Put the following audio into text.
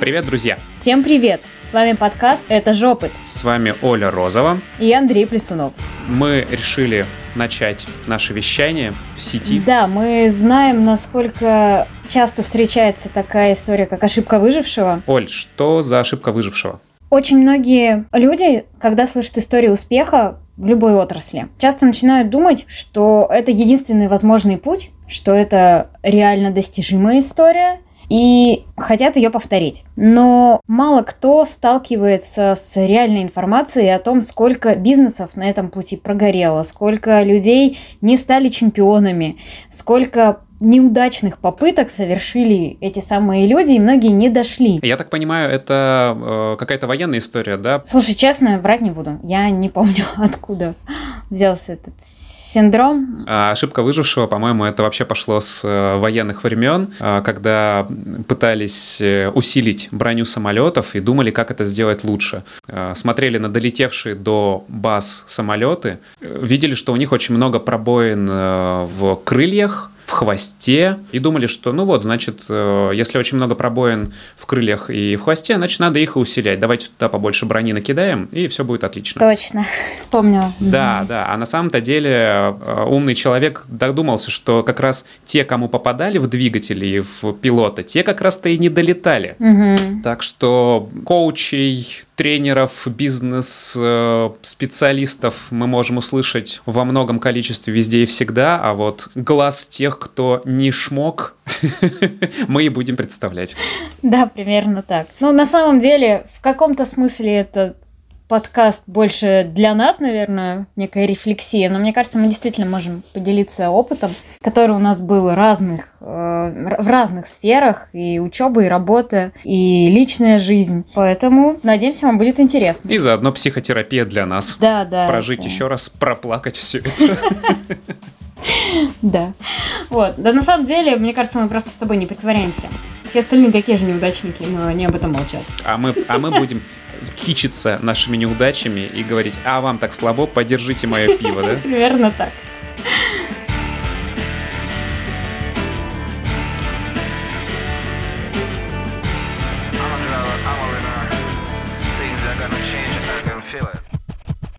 Привет, друзья! Всем привет! С вами подкаст «Это жопыт». С вами Оля Розова. И Андрей Плесунов. Мы решили начать наше вещание в сети. Да, мы знаем, насколько часто встречается такая история, как ошибка выжившего. Оль, что за ошибка выжившего? Очень многие люди, когда слышат историю успеха в любой отрасли, часто начинают думать, что это единственный возможный путь, что это реально достижимая история, и хотят ее повторить. Но мало кто сталкивается с реальной информацией о том, сколько бизнесов на этом пути прогорело, сколько людей не стали чемпионами, сколько неудачных попыток совершили эти самые люди, и многие не дошли. Я так понимаю, это э, какая-то военная история, да? Слушай, честно, врать не буду. Я не помню, откуда взялся этот синдром. А ошибка выжившего, по-моему, это вообще пошло с э, военных времен, э, когда пытались э, усилить броню самолетов и думали, как это сделать лучше. Э, смотрели на долетевшие до баз самолеты, э, видели, что у них очень много пробоин в крыльях, в хвосте и думали, что ну вот, значит, э, если очень много пробоин в крыльях и в хвосте, значит, надо их усилять. Давайте туда побольше брони накидаем, и все будет отлично. Точно, вспомнила. Да, да. А на самом-то деле э, умный человек додумался, что как раз те, кому попадали в двигатели и в пилота, те как раз-то и не долетали. Угу. Так что коучей, тренеров, бизнес-специалистов мы можем услышать во многом количестве везде и всегда, а вот глаз тех, кто не шмок, мы и будем представлять. Да, примерно так. Ну, на самом деле, в каком-то смысле это подкаст больше для нас, наверное, некая рефлексия, но мне кажется, мы действительно можем поделиться опытом, который у нас был разных, э, в разных сферах, и учеба, и работа, и личная жизнь. Поэтому, надеемся, вам будет интересно. И заодно психотерапия для нас. Да, да. Прожить да. еще раз, проплакать все это. Да. Вот. Да на самом деле, мне кажется, мы просто с тобой не притворяемся. Все остальные такие же неудачники, но они об этом молчат. А мы, а мы будем кичиться нашими неудачами и говорить, а вам так слабо, подержите мое пиво, да? Примерно так.